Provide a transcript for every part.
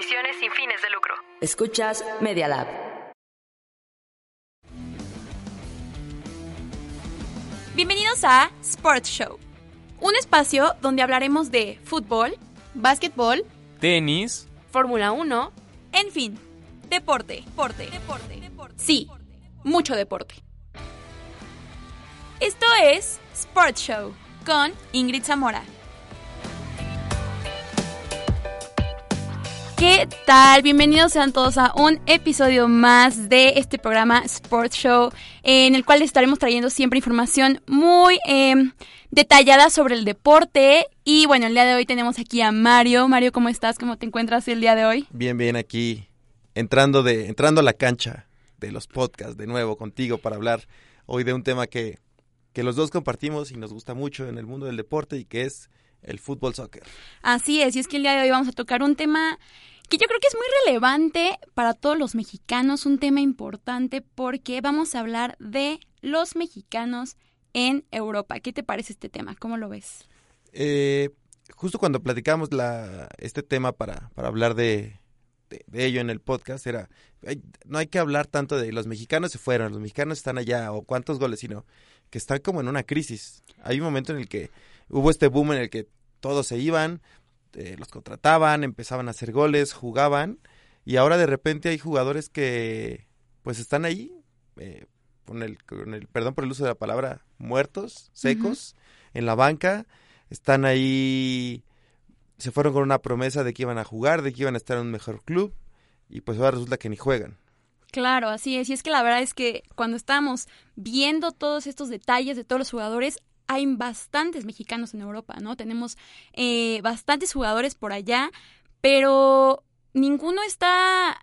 Transmisiones sin fines de lucro. Escuchas Media Lab. Bienvenidos a Sports Show, un espacio donde hablaremos de fútbol, básquetbol, tenis, Fórmula 1, en fin, deporte, deporte, deporte, deporte. Sí, mucho deporte. Esto es Sports Show con Ingrid Zamora. ¿Qué tal? Bienvenidos sean todos a un episodio más de este programa Sports Show, en el cual estaremos trayendo siempre información muy eh, detallada sobre el deporte. Y bueno, el día de hoy tenemos aquí a Mario. Mario, ¿cómo estás? ¿Cómo te encuentras el día de hoy? Bien, bien, aquí entrando, de, entrando a la cancha de los podcasts de nuevo contigo para hablar hoy de un tema que, que los dos compartimos y nos gusta mucho en el mundo del deporte y que es el fútbol soccer. Así es, y es que el día de hoy vamos a tocar un tema que yo creo que es muy relevante para todos los mexicanos, un tema importante porque vamos a hablar de los mexicanos en Europa. ¿Qué te parece este tema? ¿Cómo lo ves? Eh, justo cuando platicamos la, este tema para, para hablar de, de, ello en el podcast, era, no hay que hablar tanto de los mexicanos se fueron, los mexicanos están allá o cuántos goles, sino que están como en una crisis. Hay un momento en el que hubo este boom en el que todos se iban, eh, los contrataban, empezaban a hacer goles, jugaban y ahora de repente hay jugadores que pues están ahí eh, con, el, con el, perdón por el uso de la palabra, muertos, secos, uh -huh. en la banca, están ahí, se fueron con una promesa de que iban a jugar, de que iban a estar en un mejor club y pues ahora resulta que ni juegan. Claro, así es. Y es que la verdad es que cuando estábamos viendo todos estos detalles de todos los jugadores, hay bastantes mexicanos en Europa, ¿no? Tenemos eh, bastantes jugadores por allá, pero ninguno está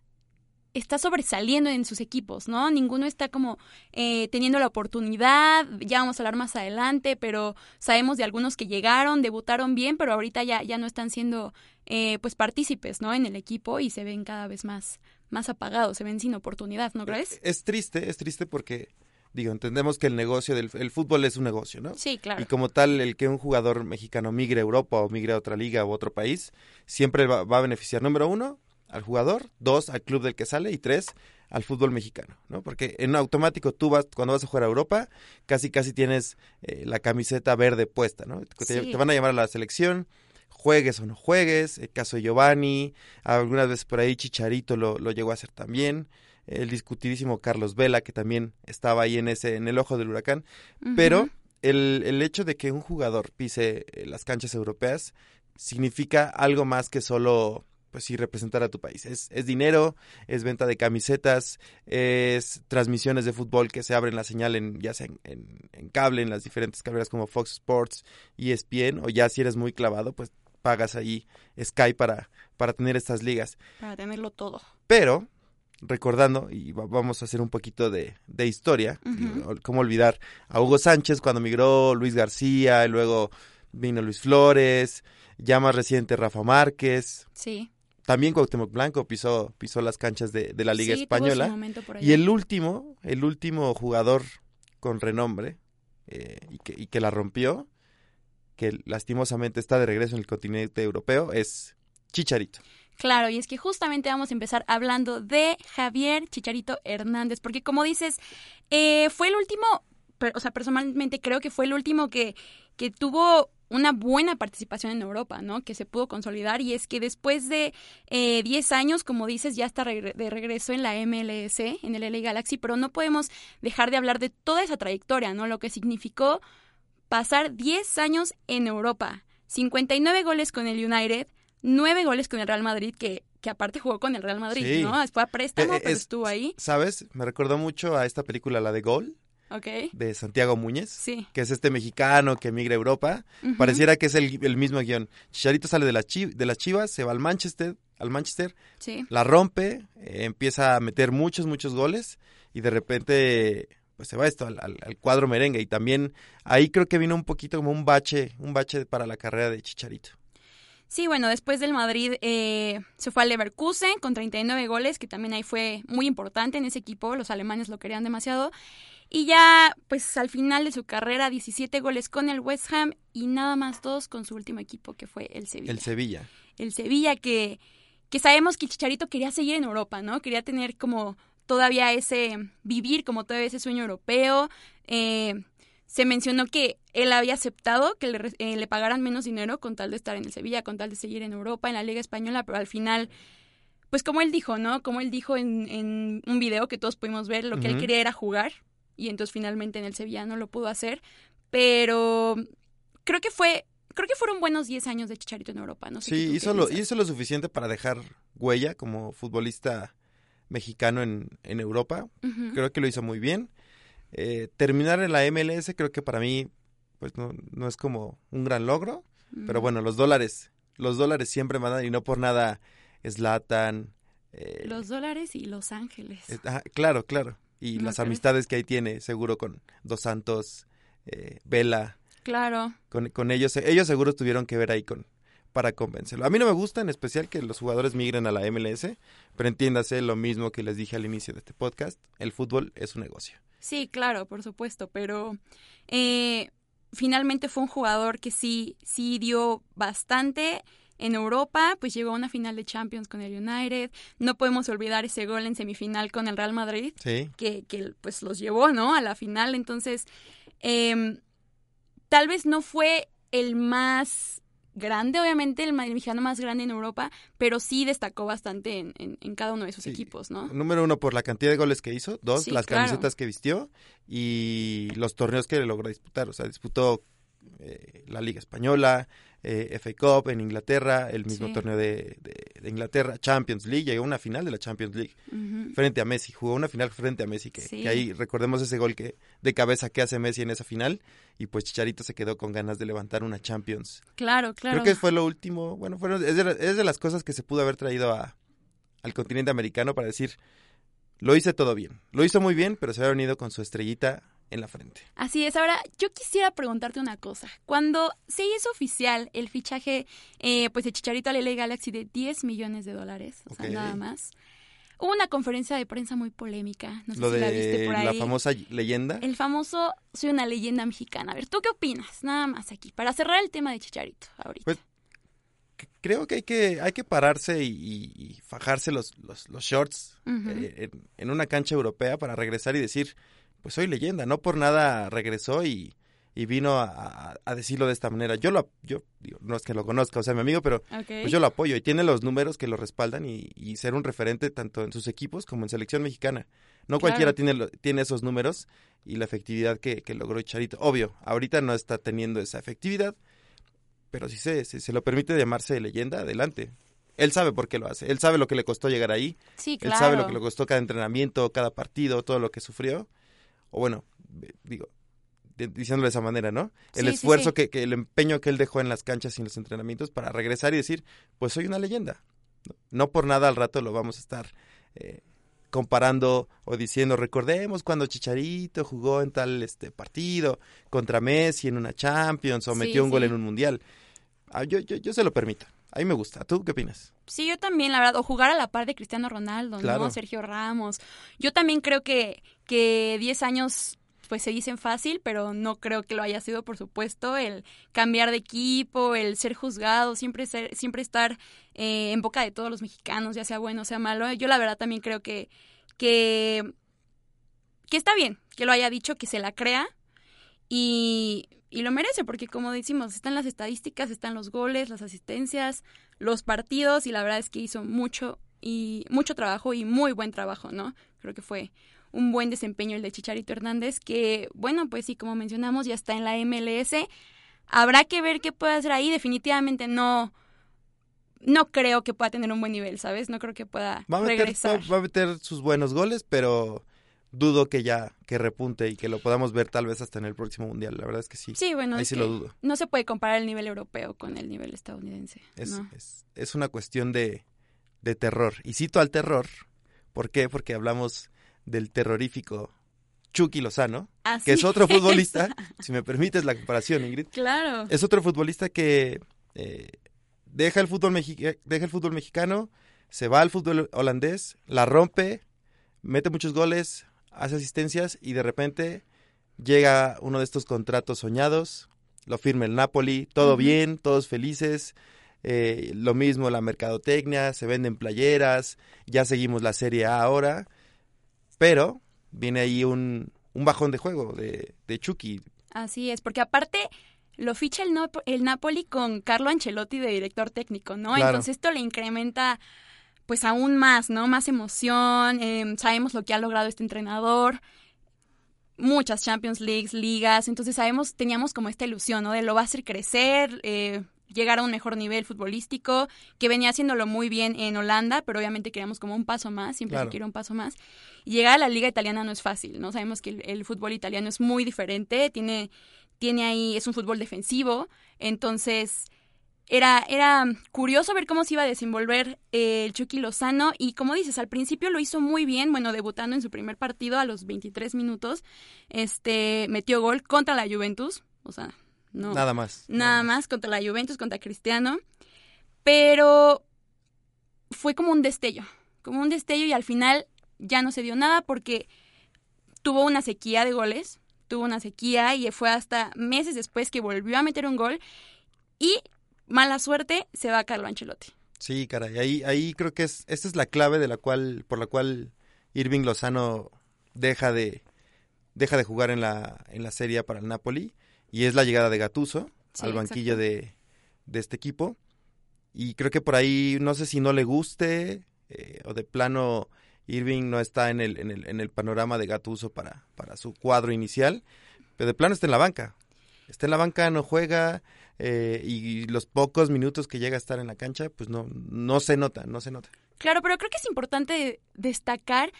está sobresaliendo en sus equipos, ¿no? Ninguno está como eh, teniendo la oportunidad, ya vamos a hablar más adelante, pero sabemos de algunos que llegaron, debutaron bien, pero ahorita ya, ya no están siendo eh, pues partícipes, ¿no? En el equipo y se ven cada vez más, más apagados, se ven sin oportunidad, ¿no crees? Es, es triste, es triste porque digo, entendemos que el negocio del el fútbol es un negocio, ¿no? Sí, claro. Y como tal, el que un jugador mexicano migre a Europa o migre a otra liga u otro país, siempre va, va, a beneficiar, número uno, al jugador, dos, al club del que sale y tres, al fútbol mexicano, ¿no? Porque en automático tú vas, cuando vas a jugar a Europa, casi casi tienes eh, la camiseta verde puesta, ¿no? Sí. Te, te, van a llamar a la selección, juegues o no juegues, el caso de Giovanni, algunas veces por ahí Chicharito lo, lo llegó a hacer también, el discutidísimo Carlos Vela, que también estaba ahí en ese, en el ojo del huracán, uh -huh. pero el, el, hecho de que un jugador pise eh, las canchas europeas significa algo más que solo pues sí representar a tu país. Es, es dinero, es venta de camisetas, es transmisiones de fútbol que se abren la señal en, ya sea en, en, en cable, en las diferentes carreras como Fox Sports, ESPN, o ya si eres muy clavado, pues pagas ahí Sky para, para tener estas ligas. Para tenerlo todo. Pero, recordando, y vamos a hacer un poquito de, de historia, uh -huh. cómo olvidar a Hugo Sánchez cuando migró Luis García, y luego vino Luis Flores, ya más reciente Rafa Márquez. Sí. También Cuauhtémoc Blanco pisó, pisó las canchas de, de la Liga sí, Española. Y el último, el último jugador con renombre eh, y, que, y que la rompió, que lastimosamente está de regreso en el continente europeo, es Chicharito. Claro, y es que justamente vamos a empezar hablando de Javier Chicharito Hernández, porque como dices, eh, fue el último, o sea, personalmente creo que fue el último que, que tuvo una buena participación en Europa, ¿no? Que se pudo consolidar y es que después de 10 eh, años, como dices, ya está de regreso en la MLS, en el LA Galaxy, pero no podemos dejar de hablar de toda esa trayectoria, ¿no? Lo que significó pasar 10 años en Europa, 59 goles con el United, 9 goles con el Real Madrid, que, que aparte jugó con el Real Madrid, sí. ¿no? Fue a préstamo, eh, pero estuvo ahí. ¿Sabes? Me recordó mucho a esta película, la de Gol Ok. de Santiago Muñez, Sí. que es este mexicano que emigra a Europa. Pareciera que es el, el mismo guion. Chicharito sale de, las chi- de las Chivas, se va al Manchester, al Manchester, Sí. la rompe, eh, empieza a meter muchos, muchos goles y de repente pues se va esto al, al- al cuadro merengue y también ahí creo que vino un poquito como un bache, un bache para la carrera de Chicharito. Sí, bueno, después del Madrid eh, se fue al Leverkusen con 39 goles, que también ahí fue muy importante en ese equipo, los alemanes lo querían demasiado. Y ya, pues al final de su carrera, 17 goles con el West Ham y nada más dos con su último equipo, que fue el Sevilla. El Sevilla. el Sevilla, que, que sabemos que Chicharito quería seguir en Europa, ¿no? Quería tener como todavía ese, vivir como todavía ese sueño europeo. Eh, se mencionó que él había aceptado que le, eh, le pagaran menos dinero con tal de estar en el Sevilla, con tal de seguir en Europa, en la Liga Española, pero al final, pues como él dijo, ¿no? Como él dijo en, en un video que todos pudimos ver, lo que él quería era jugar y entonces finalmente en el Sevilla no lo pudo hacer, pero creo que fue... Creo que fueron buenos 10 años de Chicharito en Europa, ¿no? sé Sí, hizo lo, hizo lo suficiente para dejar huella como futbolista mexicano en, en Europa. Creo que lo hizo muy bien. Eh, terminar en la MLS creo que para mí pues no, no es como un gran logro. Pero bueno, los dólares, los dólares siempre mandan y no por nada Slatan. eh, Los dólares y Los Ángeles. eh, claro, claro. Y No las creo. amistades que ahí tiene, seguro con Dos Santos, eh, Vela, Claro. con, con ellos, ellos seguro tuvieron que ver ahí con para convencerlo. A mí no me gusta en especial que los jugadores migren a la MLS, pero entiéndase lo mismo que les dije al inicio de este podcast, el fútbol es un negocio. Sí, claro, por supuesto, pero eh, finalmente fue un jugador que sí, sí dio bastante en Europa, pues llegó a una final de Champions con el United. No podemos olvidar ese gol en semifinal con el Real Madrid, Sí, que, que pues los llevó, ¿no? A la final. Entonces, em, tal vez no fue el más grande, obviamente, el, mexicano más grande en Europa, pero sí destacó bastante en, en- en cada uno de sus Sí. equipos, ¿no? número uno por la cantidad de goles que hizo, dos, Sí, las claro. camisetas que vistió y los torneos que logró disputar. O sea, disputó eh, la Liga Española, eh, FA Cup en Inglaterra, el mismo Sí. torneo de, de- de Inglaterra, Champions League, llegó a una final de la Champions League frente a Messi, jugó una final frente a Messi, que, Sí. que ahí recordemos ese gol que de cabeza que hace Messi en esa final y pues Chicharito se quedó con ganas de levantar una Champions. Claro, claro. Creo que fue lo último, bueno, fueron, es, de, la- es de las cosas que se pudo haber traído a, al continente americano para decir, lo hice todo bien, lo hizo muy bien, pero se había venido con su estrellita en la frente. Así es. Ahora, yo quisiera preguntarte una cosa. Cuando se hizo oficial el fichaje eh, pues de Chicharito al LA Galaxy de 10 millones de dólares, o sea, nada más, hubo una conferencia de prensa muy polémica. No sé lo si la viste de por la ahí. famosa leyenda. El famoso Soy una leyenda mexicana. A ver, ¿tú qué opinas? Nada más aquí, para cerrar el tema de Chicharito ahorita. Pues, Creo que hay que, hay que pararse y, y- y fajarse los, los, los shorts eh, en, en una cancha europea para regresar y decir, pues soy leyenda, no por nada regresó y, y vino a, decirlo de esta manera. Yo lo, yo digo, no es que lo conozca, o sea, mi amigo, pero pues yo lo apoyo y tiene los números que lo respaldan y, y ser un referente tanto en sus equipos como en selección mexicana. No Claro. cualquiera tiene, tiene esos números y la efectividad que, que logró Charito. Obvio, ahorita no está teniendo esa efectividad, pero si se, si se lo permite llamarse leyenda, adelante. Él sabe por qué lo hace, él sabe lo que le costó llegar ahí, sí, él sabe lo que le costó cada entrenamiento, cada partido, todo lo que sufrió. O bueno, eh, digo, diciéndolo de esa manera, ¿no? El Sí, esfuerzo sí. Que, que el empeño que él dejó en las canchas y en los entrenamientos para regresar y decir, pues soy una leyenda. No, por nada al rato lo vamos a estar eh, comparando o diciendo, recordemos cuando Chicharito jugó en tal este partido contra Messi en una Champions o metió un gol en un mundial. Ah, yo, yo, yo se lo permito. A mí me gusta. ¿Tú qué opinas? Sí, yo también, la verdad, o jugar a la par de Cristiano Ronaldo, Claro. ¿no? Sergio Ramos. Yo también creo que, que 10 años pues se dicen fácil, pero no creo que lo haya sido, por supuesto, el cambiar de equipo, el ser juzgado, siempre ser, siempre estar eh, en boca de todos los mexicanos, ya sea bueno o sea malo. Yo la verdad también creo que, que, que está bien que lo haya dicho, que se la crea y, y lo merece, porque como decimos, están las estadísticas, están los goles, las asistencias, los partidos, y la verdad es que hizo mucho y mucho trabajo y muy buen trabajo, ¿no? Creo que fue un buen desempeño el de Chicharito Hernández, que, bueno, pues sí, como mencionamos, ya está en la MLS. Habrá que ver qué puede hacer ahí. Definitivamente no, no creo que pueda tener un buen nivel, ¿sabes? No creo que pueda Va a meter, regresar. va- va a meter sus buenos goles, pero dudo que ya que repunte y que lo podamos ver tal vez hasta en el próximo mundial. La verdad es que sí. Sí, bueno, Ahí es sí que lo dudo. no se puede comparar el nivel europeo con el nivel estadounidense. Es, ¿no? es, es una cuestión de, de terror. Y cito al terror. ¿Por qué? Porque hablamos del terrorífico Chucky Lozano, Así que es otro futbolista, si me permites la comparación, Ingrid. Claro. Es otro futbolista que eh, deja, el fútbol deja el fútbol mexicano, se va al fútbol holandés, la rompe, mete muchos goles, hace asistencias y de repente llega uno de estos contratos soñados, lo firma el Napoli, todo bien, todos felices. eh, lo mismo la mercadotecnia, se venden playeras, ya seguimos la Serie A ahora, pero viene ahí un, un bajón de juego de, de Chucky. Así es, porque aparte lo ficha el, Nop- el Napoli con Carlo Ancelotti de director técnico, ¿no? Claro. Entonces esto le incrementa pues aún más, ¿no? Más emoción, eh, sabemos lo que ha logrado este entrenador, muchas Champions Leagues, ligas, entonces sabemos, teníamos como esta ilusión, ¿no? De lo va a hacer crecer, eh, llegar a un mejor nivel futbolístico, que venía haciéndolo muy bien en Holanda, pero obviamente queríamos como un paso más, siempre Claro. se quiere un paso más. Y llegar a la liga italiana no es fácil, ¿no? Sabemos que el, el fútbol italiano es muy diferente, tiene, tiene ahí, es un fútbol defensivo, entonces era, era curioso ver cómo se iba a desenvolver eh, el Chucky Lozano. Y como dices, al principio lo hizo muy bien, bueno, debutando en su primer partido a los 23 minutos, este, metió gol contra la Juventus, o sea, no, Nada más. nada más contra la Juventus, contra Cristiano, pero fue como un destello, como un destello y al final ya no se dio nada porque tuvo una sequía de goles, tuvo una sequía y fue hasta meses después que volvió a meter un gol. Y mala suerte se va Carlo Ancelotti. Sí, caray, ahí, ahí creo que es, esta es la clave de la cual, por la cual Irving Lozano deja de, deja de jugar en la, en la Serie para el Napoli, y es la llegada de Gattuso Sí, al banquillo de, de este equipo, y creo que por ahí, no sé si no le guste, eh, o de plano Irving no está en el, en el, en el panorama de Gattuso para, para su cuadro inicial, pero de plano está en la banca, está en la banca, no juega, eh, y los pocos minutos que llega a estar en la cancha, pues no, no se nota, no se nota. Claro, pero creo que es importante destacar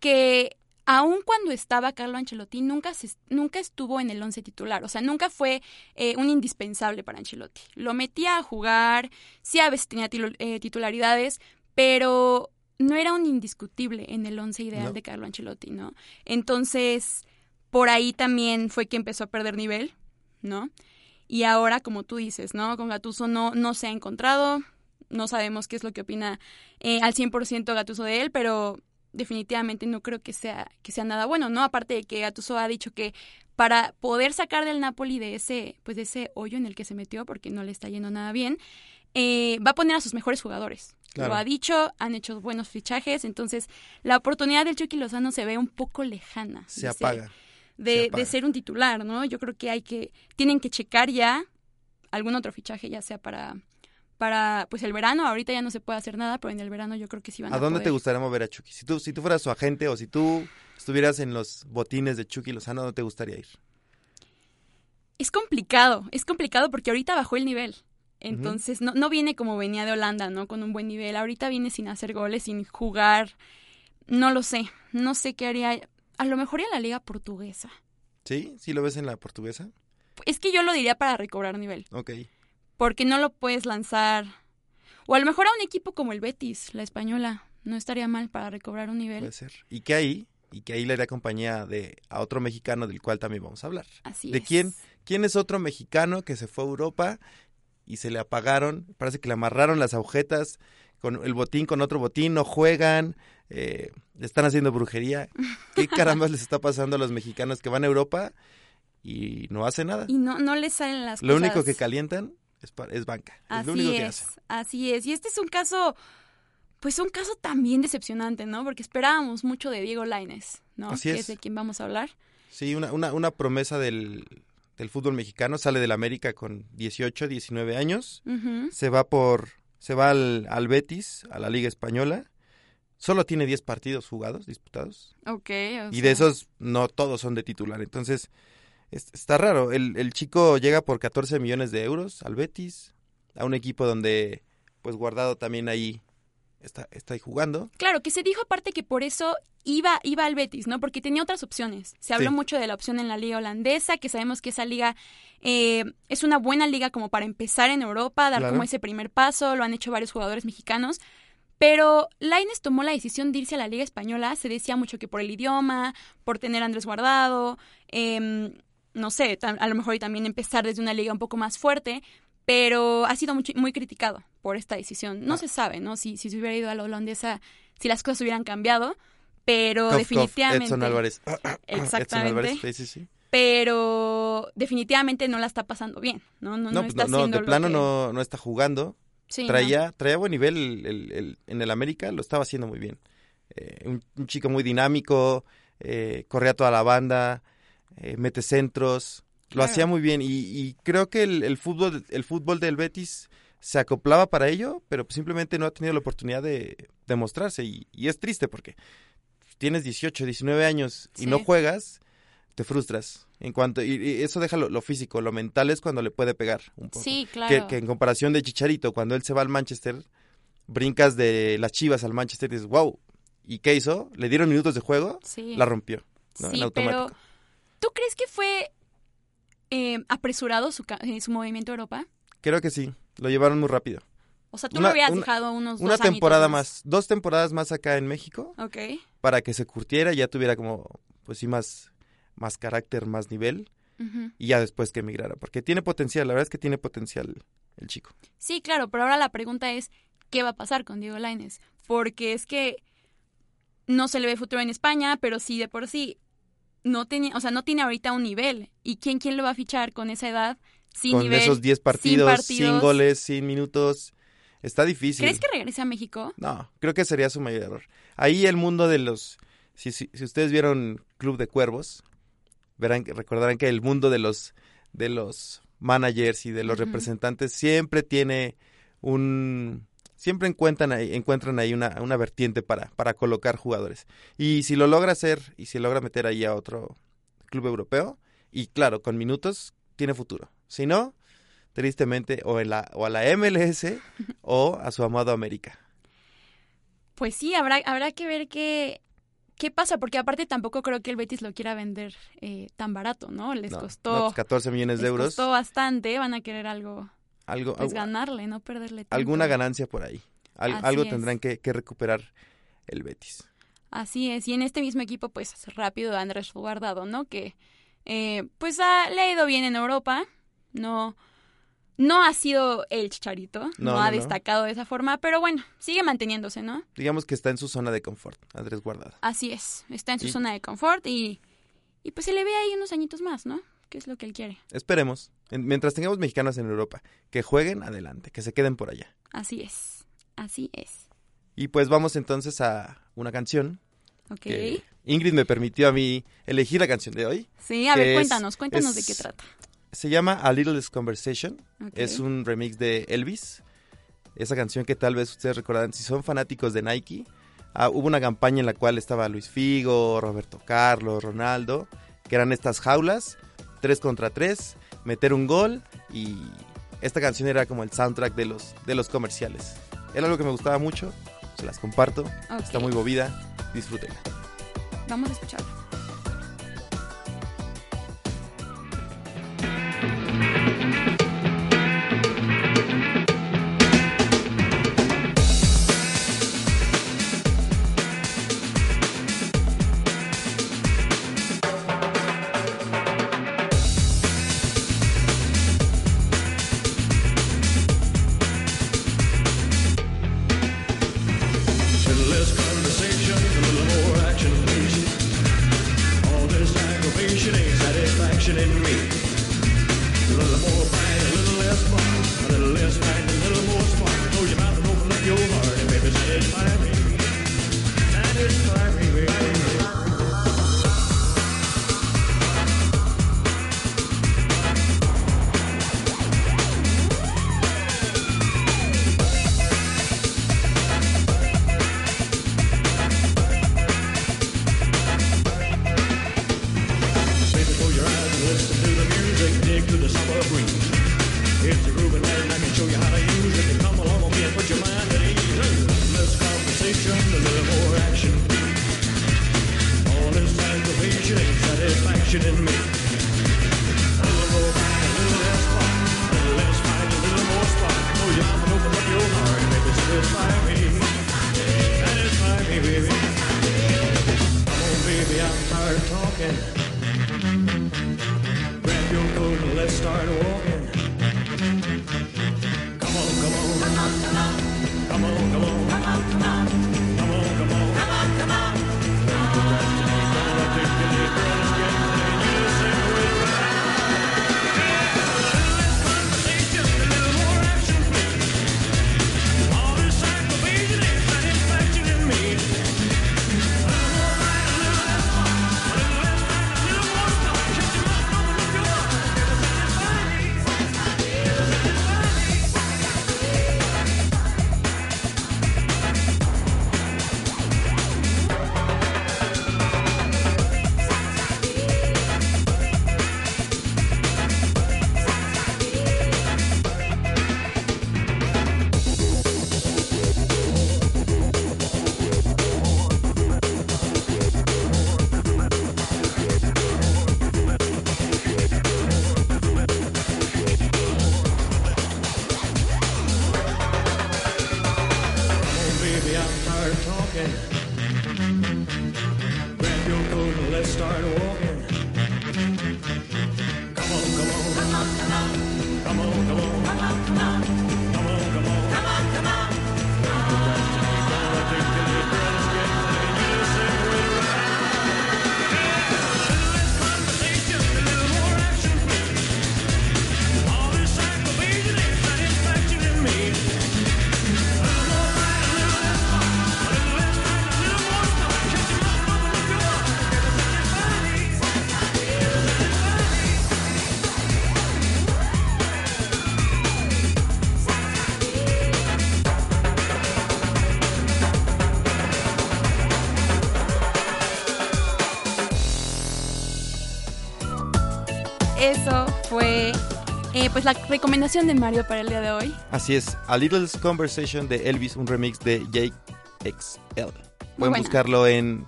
que aun cuando estaba Carlo Ancelotti, nunca, se, nunca estuvo en el once titular. O sea, nunca fue eh, un indispensable para Ancelotti. Lo metía a jugar, sí a veces tenía eh, titularidades, pero no era un indiscutible en el once ideal No. de Carlo Ancelotti, ¿no? Entonces, por ahí también fue que empezó a perder nivel, ¿no? Y ahora, como tú dices, ¿no? Con Gatuso no, no se ha encontrado, no sabemos qué es lo que opina eh, al 100% Gatuso de él, pero definitivamente no creo que sea, que sea nada bueno, ¿no? Aparte de que Gatuso ha dicho que para poder sacar del Napoli de ese, pues de ese hoyo en el que se metió, porque no le está yendo nada bien, eh, va a poner a sus mejores jugadores. Claro. Lo ha dicho, han hecho buenos fichajes, entonces la oportunidad del Chucky Lozano se ve un poco lejana. Se apaga. De, Se de ser un titular, ¿no? Yo creo que hay que, tienen que checar ya algún otro fichaje, ya sea para, para, pues el verano, ahorita ya no se puede hacer nada, pero en el verano yo creo que sí van a ¿A dónde te gustaría mover a Chucky? Si tú, si tú fueras su agente o si tú estuvieras en los botines de Chucky Lozano, ¿a dónde te gustaría ir? Es complicado, es complicado porque ahorita bajó el nivel. Entonces, no, no viene como venía de Holanda, ¿no? Con un buen nivel. Ahorita viene sin hacer goles, sin jugar. No lo sé. No sé qué haría. A lo mejor en la liga portuguesa. ¿Sí? ¿Sí lo ves en la portuguesa? Es que yo lo diría para recobrar nivel. Ok. porque no lo puedes lanzar. O a lo mejor a un equipo como el Betis, la española. No estaría mal para recobrar un nivel. Puede ser. Y que ahí, y que ahí le haría compañía de a otro mexicano del cual también vamos a hablar. Así ¿De es. quién? ¿Quién es otro mexicano que se fue a Europa y se le apagaron? Parece que le amarraron las agujetas con el botín con otro botín, no juegan, eh, están haciendo brujería. ¿Qué caramba les está pasando a los mexicanos que van a Europa y no hacen nada? Y no, no les salen las Lo cosas. único que calientan es, banca. Es Así lo único que es, hacen. así es. Y este es un caso, pues un caso también decepcionante, ¿no? Porque esperábamos mucho de Diego Lainez, ¿no? Así que es. de quien vamos a hablar. Sí, una, una, una promesa del, del fútbol mexicano. Sale del América con 18, 19 años. Se va por se va al, al Betis, a la Liga Española. Solo tiene 10 partidos jugados, disputados. Ok. o Y de esos no todos son de titular. Entonces, es- está raro. El, el chico llega por 14 millones de euros al Betis, a un equipo donde, pues guardado también ahí, está, está ahí jugando. Claro, que se dijo aparte que por eso iba, iba al Betis, ¿no? Porque tenía otras opciones. Se habló Sí. mucho de la opción en la liga holandesa, que sabemos que esa liga eh, es una buena liga como para empezar en Europa, dar Claro. como ese primer paso, lo han hecho varios jugadores mexicanos. Pero Laines tomó la decisión de irse a la liga española, se decía mucho que por el idioma, por tener a Andrés Guardado, em, no sé, a lo mejor y también empezar desde una liga un poco más fuerte, pero ha sido muy, muy criticado por esta decisión. No Ah. se sabe, ¿no? Si, si se hubiera ido a la holandesa, si las cosas hubieran cambiado, pero Cof, cof, definitivamente... Edson Álvarez. Edson Exactamente. Álvarez, sí, sí, sí. Pero definitivamente no la está pasando bien, ¿no? No, no No, pues, está no, no, de plano que- no, no está jugando. Sí, no. traía, traía buen nivel el- el- el- en el América, lo estaba haciendo muy bien. Eh, un, un chico muy dinámico, eh, corría toda la banda, eh, mete centros, lo Claro. hacía muy bien y, y creo que el, fútbol el fútbol del Betis se acoplaba para ello, pero simplemente no ha tenido la oportunidad de, de mostrarse y, y es triste porque tienes 18, 19 años y Sí. no juegas, te frustras. En cuanto y, y eso deja lo, lo físico, lo mental es cuando le puede pegar un poco Sí, que, claro. que en comparación de Chicharito, cuando él se va al Manchester, brincas de las chivas al Manchester y dices, wow. ¿Y qué hizo? Le dieron minutos de juego, Sí. la rompió. ¿no? Sí, en automático. pero ¿tú crees que fue eh, apresurado su, su movimiento a Europa? Creo que sí, lo llevaron muy rápido. O sea, tú Una- lo hubieras una- dejado unos Una dos temporada más, dos temporadas más acá en México, Ok. para que se curtiera y ya tuviera como, pues sí, más, más carácter, más nivel, y ya después que emigrara, porque tiene potencial, la verdad es que tiene potencial el chico. Sí, claro, pero ahora la pregunta es, ¿qué va a pasar con Diego Lainez? Porque es que no se le ve futuro en España, pero sí de por sí no tiene, o sea, no tiene ahorita un nivel. ¿Y quién quién lo va a fichar con esa edad? Sin Con nivel, esos 10 sin partidos, sin partidos. goles, sin minutos, está difícil. ¿Crees que regrese a México? No, creo que sería su mayor error. Ahí el mundo de los... Si, si, si ustedes vieron Club de Cuervos, verán, que- recordarán que el mundo de los, de los managers y de los representantes siempre tiene un... Siempre encuentran ahí, encuentran ahí una, una vertiente para, para colocar jugadores. Y si lo logra hacer y si logra meter ahí a otro club europeo, y claro, con minutos, tiene futuro. Si no, tristemente, o, en la, o a la MLS o a su amado América. Pues sí, habrá, habrá que ver qué, qué pasa, porque aparte tampoco creo que el Betis lo quiera vender eh, tan barato, ¿no? Les No, costó, no, pues 14 millones de les euros. costó bastante, van a querer algo, Algo, pues ganarle, no perderle tanto. alguna ganancia por ahí. Al- algo es. tendrán que, que recuperar el Betis. Así es, y en este mismo equipo, pues rápido Andrés Guardado, ¿no? Que eh, pues ha- le ha ido bien en Europa, no, no ha sido el chicharito, no, No, no, ha no. destacado de esa forma, pero bueno, sigue manteniéndose, ¿no? Digamos que está en su zona de confort, Andrés Guardado. Así es, está en su Y- zona de confort y, y pues se le ve ahí unos añitos más, ¿no? Que es lo que él quiere. Esperemos. En- mientras tengamos mexicanos en Europa, que jueguen adelante, que se queden por allá. Así es, así es. Y pues vamos entonces a una canción Ok. que Ingrid me permitió a mí elegir la canción de hoy. Sí, a ver, cuéntanos, cuéntanos de qué trata. Se llama A Little Conversation. Es un remix de Elvis. Esa canción que tal vez ustedes recordarán si son fanáticos de Nike. ah, hubo una campaña en la cual estaba Luis Figo, Roberto Carlos, Ronaldo, que eran estas jaulas, tres contra tres, meter un gol y esta canción era como el soundtrack de los, de los comerciales. Era algo que me gustaba mucho, se las comparto, está muy movida, disfrútenla. Vamos a escucharlo. Okay. Eh, pues la recomendación de Mario para el día de hoy. Así es, A Little Conversation de Elvis, un remix de Jake XL. Pueden buscarlo en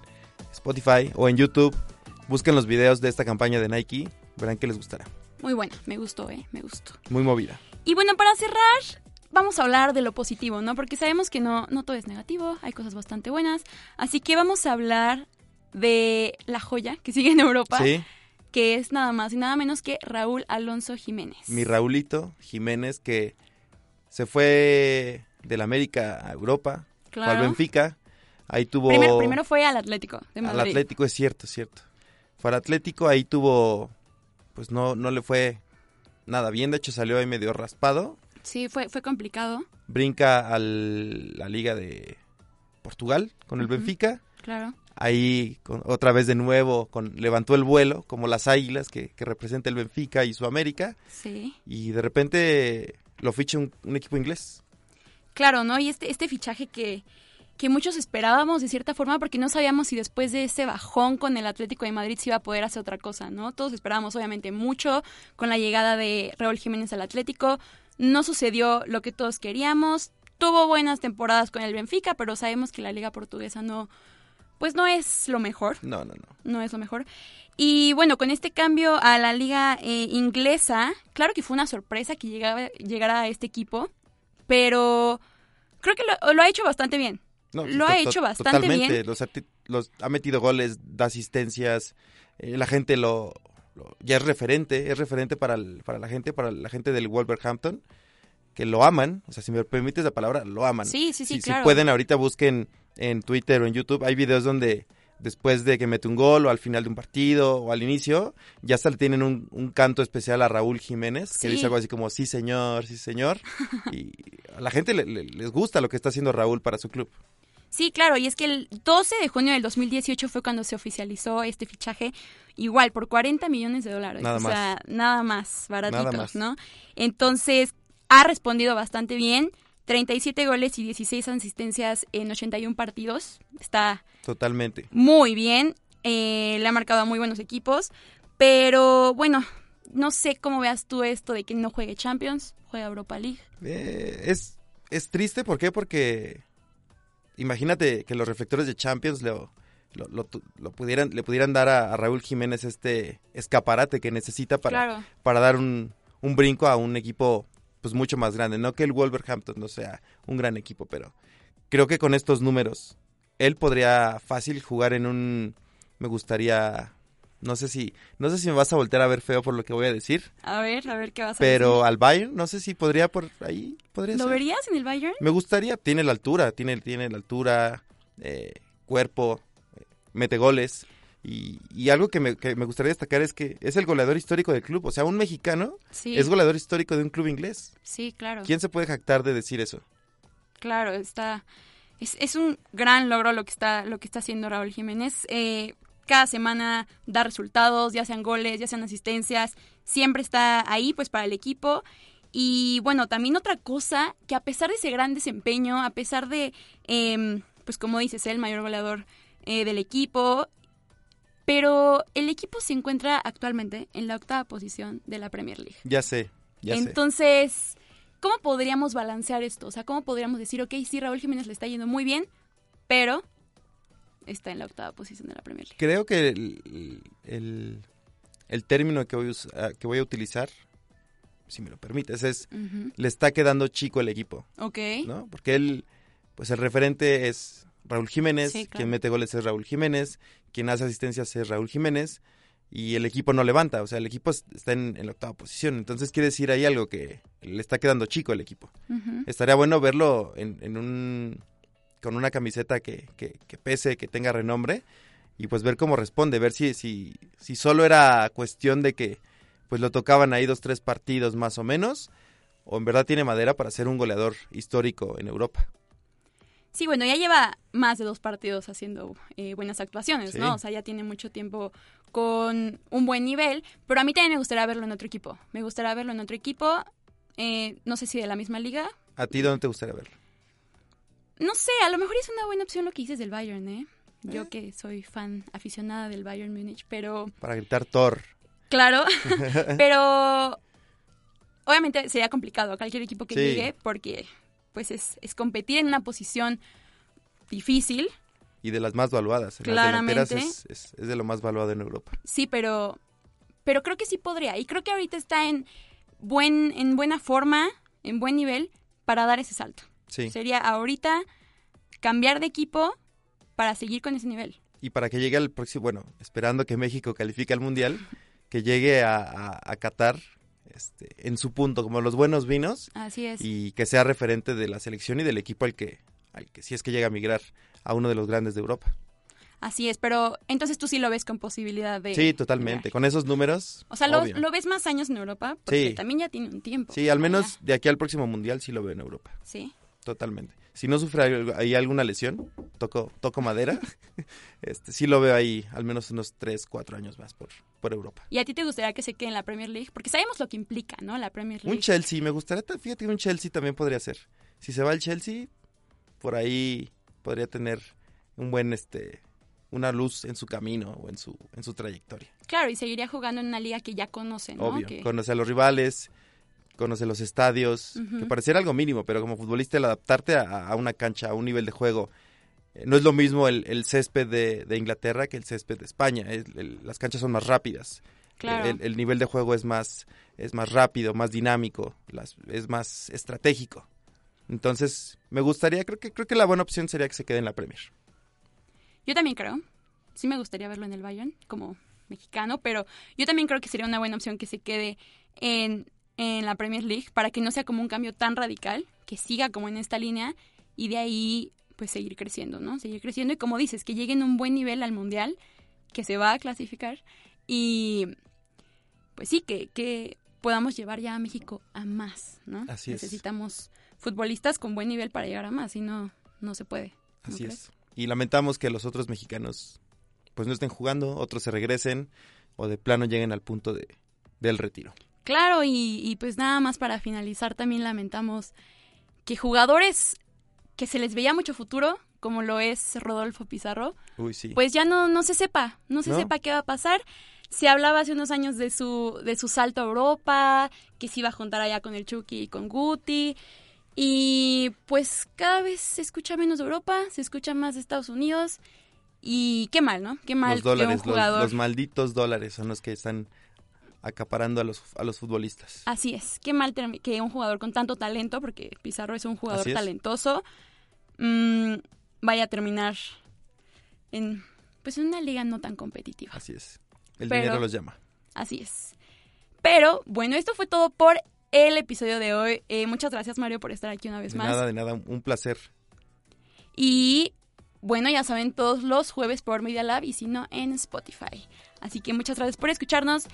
Spotify o en YouTube. Busquen los videos de esta campaña de Nike, verán que les gustará. Muy buena, me gustó, eh, me gustó. Muy movida. Y bueno, para cerrar, vamos a hablar de lo positivo, ¿no? Porque sabemos que no, no todo es negativo, hay cosas bastante buenas. Así que vamos a hablar de la joya que sigue en Europa, Sí, que es nada más y nada menos que Raúl Alonso Jiménez. mi Raulito Jiménez que se fue del América a Europa, fue al Claro. Benfica, ahí tuvo... Primero, primero fue al Atlético de Al. Atlético, es cierto, es cierto. Fue al Atlético, ahí tuvo, pues no, no le fue nada bien, de hecho salió ahí medio raspado. Sí, fue, fue complicado, Brinca a la Liga de Portugal con el. Benfica. claro. Ahí con- otra vez de nuevo con, levantó el vuelo, como las águilas que, que representa el Benfica y su América. Sí. Y de repente lo ficha un, un equipo inglés. Claro, ¿no? Y este, este fichaje que, que muchos esperábamos de cierta forma porque no sabíamos si después de ese bajón con el Atlético de Madrid se iba a poder hacer otra cosa, ¿no? Todos esperábamos obviamente mucho con la llegada de Raúl Jiménez al Atlético. No sucedió lo que todos queríamos. Tuvo buenas temporadas con el Benfica, pero sabemos que la liga portuguesa no, pues no es lo mejor No, no, no. no es lo mejor. Y bueno, con este cambio a la liga eh, inglesa, claro que fue una sorpresa que llegaba, llegara a este equipo, pero creo que lo, lo ha hecho bastante bien. No, Lo ha hecho bastante totalmente. bien. Los, los- ha metido goles, da asistencias, eh, la gente lo, lo- ya es referente, es referente para, el- para la gente, para la gente del Wolverhampton, que lo aman, o sea, si me permites la palabra, lo aman. Sí, sí, sí, si, si claro. pueden, ahorita busquen en Twitter o en YouTube, hay videos donde después de que mete un gol o al final de un partido o al inicio, ya hasta le tienen un, un canto especial a Raúl Jiménez, que dice algo así como, sí señor, sí señor, y a la gente le- le- les gusta lo que está haciendo Raúl para su club. Sí, claro, y es que el 12 de junio del 2018 fue cuando se oficializó este fichaje, igual por 40 millones de dólares. Nada o sea, nada más baratitos, Nada más. ¿no? Entonces, ha respondido bastante bien. 37 goles y 16 asistencias en 81 partidos. Está Totalmente. muy bien. eh, le ha marcado a muy buenos equipos. Pero bueno, no sé cómo veas tú esto de que no juegue Champions, juega Europa League. Eh, es, es triste, ¿por qué? Porque imagínate que los reflectores de Champions lo, lo, lo tu- lo pudieran, le pudieran dar a, a Raúl Jiménez este escaparate que necesita para, Claro. para dar un, un brinco a un equipo pues mucho más grande. No que el Wolverhampton no sea un gran equipo, pero creo que con estos números él podría fácil jugar en un... Me gustaría... No sé si no sé si me vas a voltear a ver feo por lo que voy a decir, A ver, a ver qué vas a pero decir. al Bayern no sé si podría por ahí podría ¿Lo ser. verías en el Bayern? Me gustaría, tiene la altura, tiene, tiene la altura, eh, cuerpo, eh, mete goles. Y, y algo que me, que me gustaría destacar es que es el goleador histórico del club. O sea, un mexicano Sí. es goleador histórico de un club inglés. Sí, claro. ¿Quién se puede jactar de decir eso? Claro, está. Es, es un gran logro lo que está, lo que está haciendo Raúl Jiménez. Eh, cada semana da resultados, ya sean goles, ya sean asistencias. Siempre está ahí, pues, para el equipo. Y bueno, también otra cosa, que a pesar de ese gran desempeño, a pesar de, em, pues como dices, el mayor goleador eh, del equipo, pero el equipo se encuentra actualmente en la octava posición de la Premier League. Ya sé, ya sé. Entonces, ¿cómo podríamos balancear esto? O sea, ¿cómo podríamos decir, ok, sí, Raúl Jiménez le está yendo muy bien, pero está en la octava posición de la Premier League? Creo que el, el- el término que voy, a que voy a utilizar, si me lo permites, es le está quedando chico el equipo. Ok. ¿no? Porque él, pues el referente es Raúl Jiménez, Sí, claro. quien mete goles es Raúl Jiménez, quien hace asistencias es Raúl Jiménez, y el equipo no levanta, o sea, el equipo es- está en, en la octava posición, entonces quiere decir ahí algo que le está quedando chico el equipo. Estaría bueno verlo en, en un con una camiseta que, que, que pese, que tenga renombre, y pues ver cómo responde, ver si, si, si solo era cuestión de que pues lo tocaban ahí dos, tres partidos más o menos, o en verdad tiene madera para ser un goleador histórico en Europa. Sí, bueno, ya lleva más de dos partidos haciendo eh, buenas actuaciones, Sí. ¿no? O sea, ya tiene mucho tiempo con un buen nivel, pero a mí también me gustaría verlo en otro equipo. Me gustaría verlo en otro equipo, eh, no sé si de la misma liga. ¿A ti dónde te gustaría verlo? No sé, a lo mejor es una buena opción lo que dices del Bayern, ¿eh? Yo que soy fan aficionada del Bayern Múnich, pero Para gritar Thor. claro, pero obviamente sería complicado a cualquier equipo que Sí. llegue porque pues es, es competir en una posición difícil, Y de las más valuadas. En Claramente. las delanteras es, es- es de lo más valuado en Europa. Sí, pero, pero creo que sí podría. Y creo que ahorita está en, buen, en buena forma, en buen nivel, para dar ese salto. Sí. Sería ahorita cambiar de equipo para seguir con ese nivel. Y para que llegue al próximo, bueno, esperando que México califique al Mundial, que llegue a, a, a Qatar este, en su punto, como los buenos vinos, Así es. y que sea referente de la selección y del equipo al que, al que si es que llega a migrar a uno de los grandes de Europa. Así es, pero entonces tú sí lo ves con posibilidad de... Sí, totalmente. Con esos números. O sea, lo, ves más años en Europa, porque Sí. también ya tiene un tiempo. Sí, al menos de aquí al próximo Mundial sí lo veo en Europa. Sí. Totalmente. Si no sufre ahí alguna lesión, toco, toco madera, este, sí lo veo ahí al menos unos 3, 4 años más por, por Europa. ¿Y a ti te gustaría que se quede en la Premier League? Porque sabemos lo que implica, ¿no? La Premier League. Un Chelsea, me gustaría, ta- fíjate que un Chelsea también podría ser. Si se va al Chelsea, por ahí podría tener un buen, este, una luz en su camino o en su, en su trayectoria. Claro, y seguiría jugando en una liga que ya conoce, ¿no? Obvio, Que- conoce a los rivales, conoce los estadios, que pareciera algo mínimo, pero como futbolista el adaptarte a, a una cancha, a un nivel de juego, no es lo mismo el, el césped de, de Inglaterra que el césped de España. El- las canchas son más rápidas. Claro. El, el nivel de juego es más, es más rápido, más dinámico, las- es más estratégico. Entonces, me gustaría, creo que, creo que la buena opción sería que se quede en la Premier. Yo también creo. Sí me gustaría verlo en el Bayern como mexicano, pero yo también creo que sería una buena opción que se quede en, en la Premier League para que no sea como un cambio tan radical, que siga como en esta línea y de ahí pues seguir creciendo, ¿no? Seguir creciendo y como dices, que llegue en un buen nivel al Mundial, que se va a clasificar y pues sí, que, que podamos llevar ya a México a más, ¿no? Así es. Necesitamos futbolistas con buen nivel para llegar a más, si no, no se puede. ¿no Así crees? es. Y lamentamos que los otros mexicanos pues no estén jugando, otros se regresen o de plano lleguen al punto de, del retiro. Claro, y, y pues nada más para finalizar, también lamentamos que jugadores que se les veía mucho futuro, como lo es Rodolfo Pizarro, Uy, sí. pues ya no, no se sepa, no se No. sepa qué va a pasar. Se hablaba hace unos años de su, de su salto a Europa, que se iba a juntar allá con el Chucky y con Guti. Y pues cada vez se escucha menos de Europa, se escucha más de Estados Unidos. Y qué mal, ¿no? Qué mal los dólares, que un los- jugador... los, malditos dólares son los que están acaparando a los, a los futbolistas. Así es, qué mal que un jugador con tanto talento, porque Pizarro es un jugador talentoso, mm, vaya a terminar en pues en una liga no tan competitiva. Así es. El Pero- dinero los llama. Así es. Pero bueno, esto fue todo por el episodio de hoy. Eh, muchas gracias Mario por estar aquí una vez De más. nada, de nada, un placer. Y bueno, ya saben, todos los jueves por Media Lab y si no en Spotify. Así que muchas gracias por escucharnos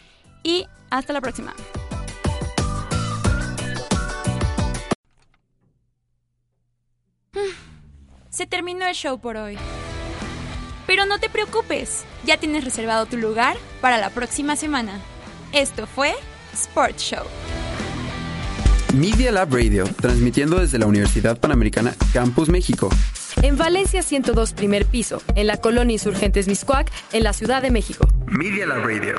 y hasta la próxima. Se terminó el show por hoy. Pero no te preocupes, ya tienes reservado tu lugar para la próxima semana. Esto fue Sports Show. Media Lab Radio, transmitiendo desde la Universidad Panamericana Campus México. En Valencia 102 primer piso, en la colonia Insurgentes Miscuac, en la Ciudad de México. Media Lab Radio.